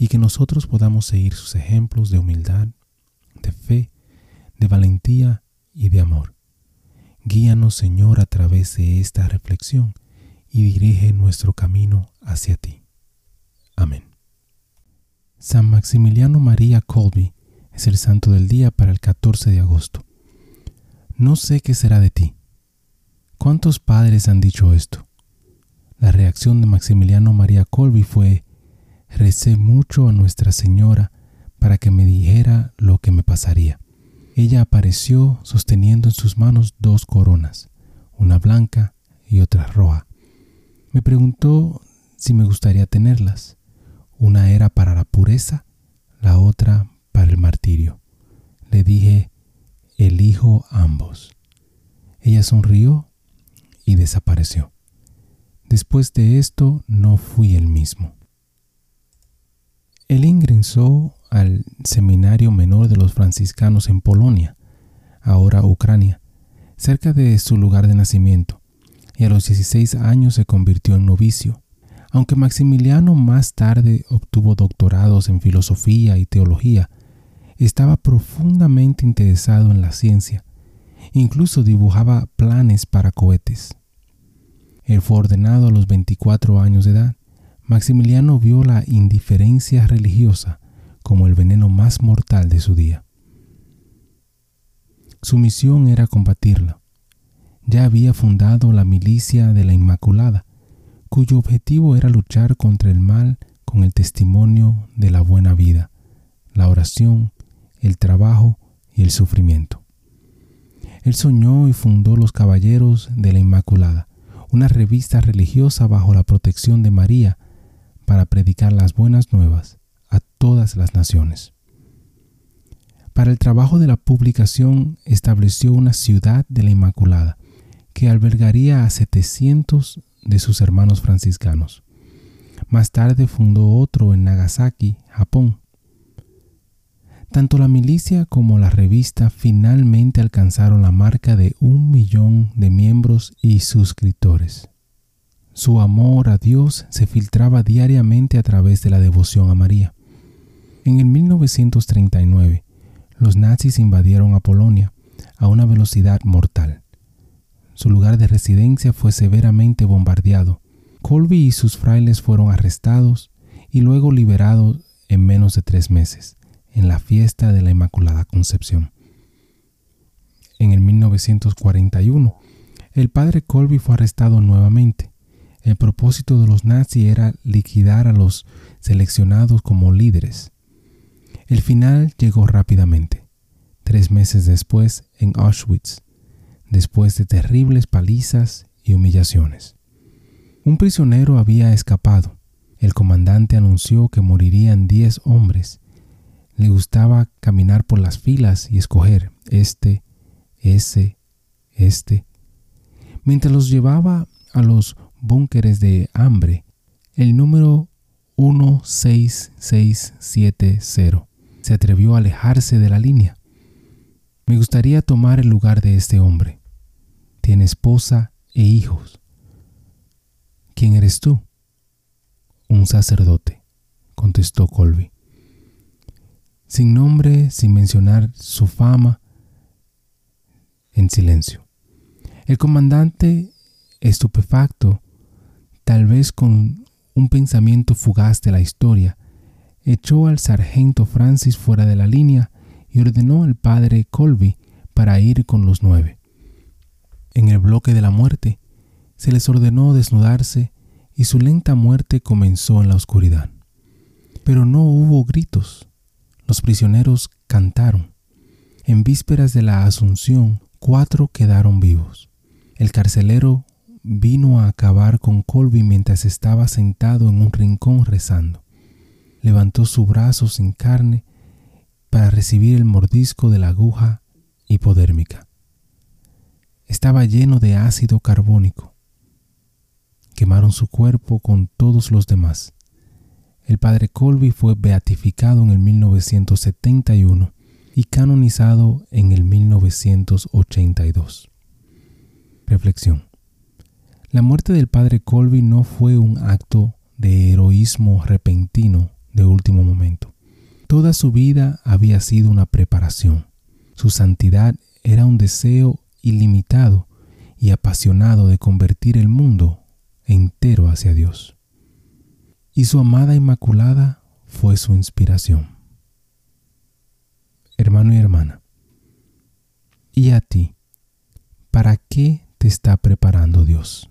y que nosotros podamos seguir sus ejemplos de humildad, de fe, de valentía y de amor. Guíanos, Señor, a través de esta reflexión y dirige nuestro camino hacia ti. Amén. San Maximiliano María Colby es el santo del día para el 14 de agosto. No sé qué será de ti. ¿Cuántos padres han dicho esto? La reacción de Maximiliano María Colby fue, recé mucho a Nuestra Señora para que me dijera lo que me pasaría. Ella apareció sosteniendo en sus manos dos coronas, una blanca y otra roja. Me preguntó si me gustaría tenerlas. Una era para la pureza, la otra para el martirio. Le dije, elijo ambos. Ella sonrió y desapareció. Después de esto no fui el mismo. Él ingresó al Seminario Menor de los Franciscanos en Polonia, ahora Ucrania, cerca de su lugar de nacimiento, y a los 16 años se convirtió en novicio. Aunque Maximiliano más tarde obtuvo doctorados en filosofía y teología, estaba profundamente interesado en la ciencia. Incluso dibujaba planes para cohetes. Él fue ordenado a los 24 años de edad. Maximiliano vio la indiferencia religiosa como el veneno más mortal de su día. Su misión era combatirla. Ya había fundado la milicia de la Inmaculada, cuyo objetivo era luchar contra el mal con el testimonio de la buena vida, la oración, el trabajo y el sufrimiento. Él soñó y fundó los Caballeros de la Inmaculada, una revista religiosa bajo la protección de María para predicar las buenas nuevas a todas las naciones. Para el trabajo de la publicación estableció una ciudad de la Inmaculada que albergaría a 700 de sus hermanos franciscanos. Más tarde fundó otro en Nagasaki, Japón. Tanto la milicia como la revista finalmente alcanzaron la marca de un millón de miembros y suscriptores. Su amor a Dios se filtraba diariamente a través de la devoción a María. En el 1939, los nazis invadieron a Polonia a una velocidad mortal. Su lugar de residencia fue severamente bombardeado. Colby y sus frailes fueron arrestados y luego liberados en menos de tres meses en la fiesta de la Inmaculada Concepción. En el 1941, el padre Colby fue arrestado nuevamente. El propósito de los nazis era liquidar a los seleccionados como líderes. El final llegó rápidamente, tres meses después en Auschwitz, después de terribles palizas y humillaciones. Un prisionero había escapado. El comandante anunció que morirían diez hombres le gustaba caminar por las filas y escoger este, ese, este. Mientras los llevaba a los búnkeres de hambre, el número 16670 se atrevió a alejarse de la línea. Me gustaría tomar el lugar de este hombre. Tiene esposa e hijos. ¿Quién eres tú? Un sacerdote, contestó Colby sin nombre, sin mencionar su fama, en silencio. El comandante, estupefacto, tal vez con un pensamiento fugaz de la historia, echó al sargento Francis fuera de la línea y ordenó al padre Colby para ir con los nueve. En el bloque de la muerte, se les ordenó desnudarse y su lenta muerte comenzó en la oscuridad. Pero no hubo gritos. Los prisioneros cantaron. En vísperas de la Asunción, cuatro quedaron vivos. El carcelero vino a acabar con Colby mientras estaba sentado en un rincón rezando. Levantó su brazo sin carne para recibir el mordisco de la aguja hipodérmica. Estaba lleno de ácido carbónico. Quemaron su cuerpo con todos los demás. El padre Colby fue beatificado en el 1971 y canonizado en el 1982. Reflexión. La muerte del padre Colby no fue un acto de heroísmo repentino de último momento. Toda su vida había sido una preparación. Su santidad era un deseo ilimitado y apasionado de convertir el mundo entero hacia Dios. Y su amada Inmaculada fue su inspiración. Hermano y hermana, ¿y a ti? ¿Para qué te está preparando Dios?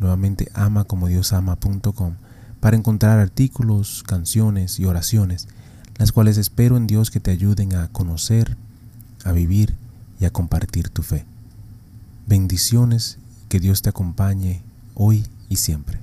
nuevamente amacomodiosama.com, para encontrar artículos, canciones y oraciones, las cuales espero en Dios que te ayuden a conocer, a vivir y a compartir tu fe. Bendiciones, que Dios te acompañe hoy y siempre.